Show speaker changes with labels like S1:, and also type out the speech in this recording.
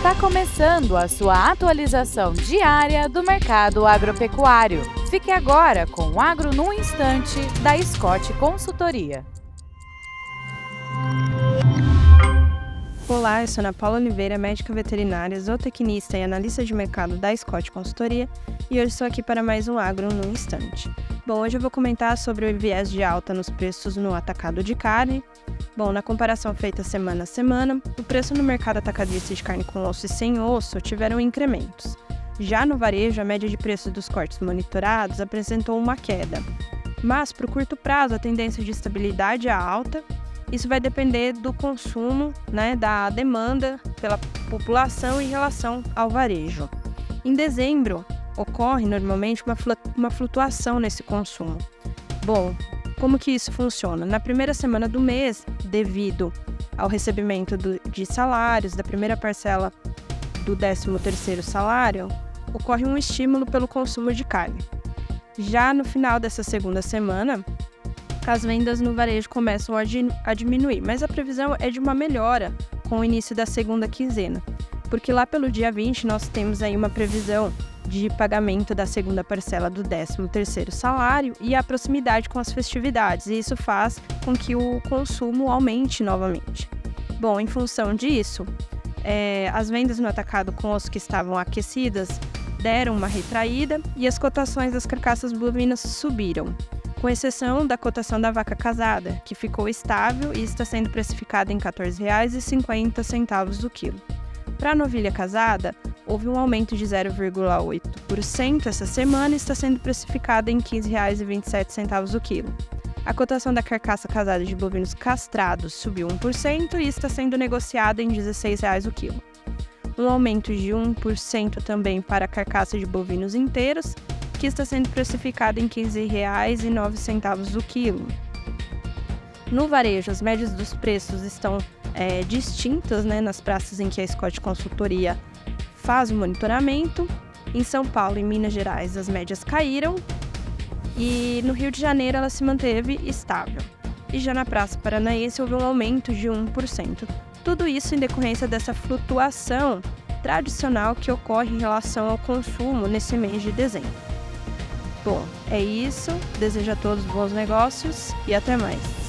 S1: Está começando a sua atualização diária do mercado agropecuário. Fique agora com o Agro no Instante, da Scott Consultoria.
S2: Olá, eu sou Ana Paula Oliveira, médica veterinária, zootecnista e analista de mercado da Scott Consultoria, e hoje estou aqui para mais um Agro no Instante. Bom, hoje eu vou comentar sobre o viés de alta nos preços no atacado de carne, Bom, na comparação feita semana a semana, o preço no mercado atacadista de carne com osso e sem osso tiveram incrementos. Já no varejo, a média de preço dos cortes monitorados apresentou uma queda. Mas, para o curto prazo, a tendência de estabilidade é alta. Isso vai depender do consumo, né, da demanda pela população em relação ao varejo. Em dezembro, ocorre normalmente uma flutuação nesse consumo. Bom, como que isso funciona? Na primeira semana do mês, devido ao recebimento do, de salários da primeira parcela do 13º salário, ocorre um estímulo pelo consumo de carne. Já no final dessa segunda semana, as vendas no varejo começam a, a diminuir, mas a previsão é de uma melhora com o início da segunda quinzena, porque lá pelo dia 20 nós temos aí uma previsão de pagamento da segunda parcela do 13º salário e a proximidade com as festividades, e isso faz com que o consumo aumente novamente. Bom, em função disso, é, as vendas no atacado com os que estavam aquecidas deram uma retraída e as cotações das carcaças bovinas subiram, com exceção da cotação da vaca casada, que ficou estável e está sendo precificada em R$ 14,50 o quilo. Para a novilha casada, houve um aumento de 0,8% essa semana e está sendo precificada em R$ 15,27 o quilo. A cotação da carcaça casada de bovinos castrados subiu 1% e está sendo negociada em R$ 16,00 o quilo. Um aumento de 1% também para a carcaça de bovinos inteiros, que está sendo precificada em R$ 15,09 o quilo. No varejo, as médias dos preços estão é, distintas né, nas praças em que a Scott Consultoria faz o monitoramento. Em São Paulo e Minas Gerais, as médias caíram e no Rio de Janeiro ela se manteve estável. E já na Praça Paranaense houve um aumento de 1%. Tudo isso em decorrência dessa flutuação tradicional que ocorre em relação ao consumo nesse mês de dezembro. Bom, é isso. Desejo a todos bons negócios e até mais.